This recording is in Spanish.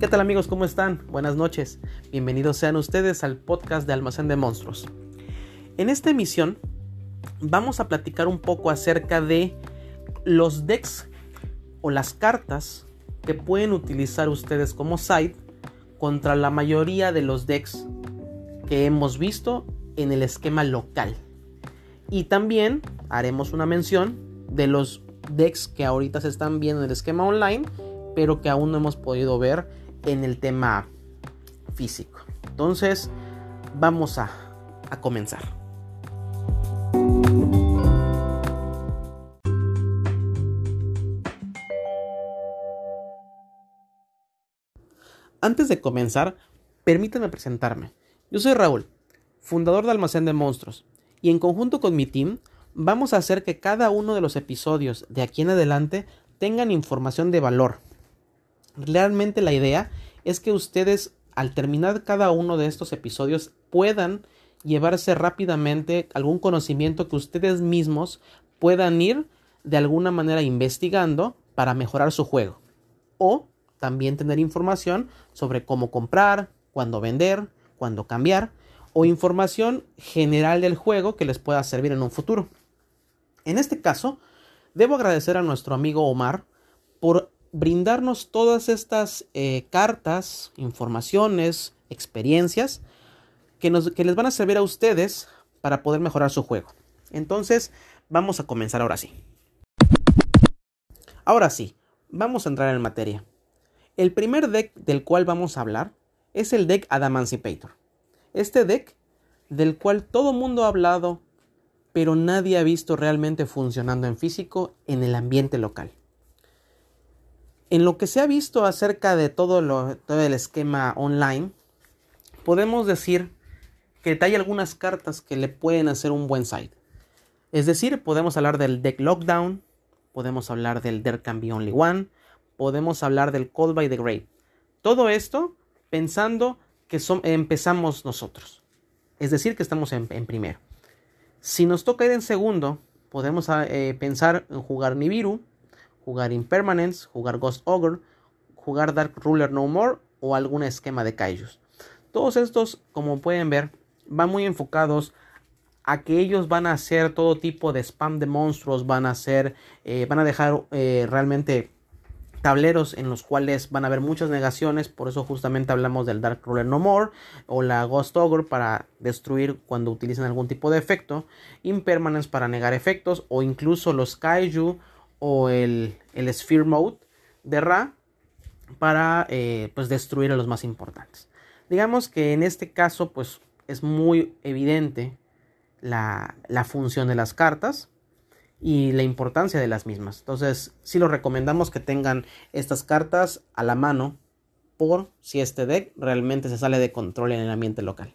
¿Qué tal amigos? ¿Cómo están? Buenas noches. Bienvenidos sean ustedes al podcast de Almacén de Monstruos. En esta emisión vamos a platicar un poco acerca de los decks o las cartas que pueden utilizar ustedes como site contra la mayoría de los decks que hemos visto en el esquema local. Y también haremos una mención de los decks que ahorita se están viendo en el esquema online, pero que aún no hemos podido ver en el tema físico. Entonces, vamos a, comenzar. Antes de comenzar, permítanme presentarme. Yo soy Raúl, fundador de Almacén de Monstruos, y en conjunto con mi team vamos a hacer que cada uno de los episodios de aquí en adelante tengan información de valor Realmente la idea es que ustedes al terminar cada uno de estos episodios puedan llevarse rápidamente algún conocimiento que ustedes mismos puedan ir de alguna manera investigando para mejorar su juego. O también tener información sobre cómo comprar, cuándo vender, cuándo cambiar o información general del juego que les pueda servir en un futuro. En este caso, debo agradecer a nuestro amigo Omar por brindarnos todas estas eh, cartas, informaciones, experiencias que, les van a servir a ustedes para poder mejorar su juego. Entonces, vamos a comenzar ahora sí. Ahora sí, vamos a entrar en materia. El primer deck del cual vamos a hablar es el deck Adamancipator. Este deck del cual todo mundo ha hablado, pero nadie ha visto realmente funcionando en físico en el ambiente local. En lo que se ha visto acerca de todo, el esquema online, podemos decir que hay algunas cartas que le pueden hacer un buen side. Es decir, podemos hablar del deck Lockdown, podemos hablar del There Can Be Only One, podemos hablar del Call by the Great. Todo esto pensando que empezamos nosotros. Es decir, que estamos en, primero. Si nos toca ir en segundo, podemos eh, pensar en jugar Nibiru, jugar Impermanence, jugar Ghost Ogre, jugar Dark Ruler No More o algún esquema de Kaijus. Todos estos, como pueden ver, van muy enfocados a que ellos van a hacer todo tipo de spam de monstruos, van a hacer, eh, van a dejar eh, realmente tableros en los cuales van a haber muchas negaciones, por eso justamente hablamos del Dark Ruler No More o la Ghost Ogre para destruir cuando utilizan algún tipo de efecto, Impermanence para negar efectos o incluso los Kaiju o el, el Sphere Mode de Ra para eh, pues destruir a los más importantes. Digamos que en este caso pues es muy evidente la, la función de las cartas y la importancia de las mismas. Entonces sí lo recomendamos que tengan estas cartas a la mano por si este deck realmente se sale de control en el ambiente local.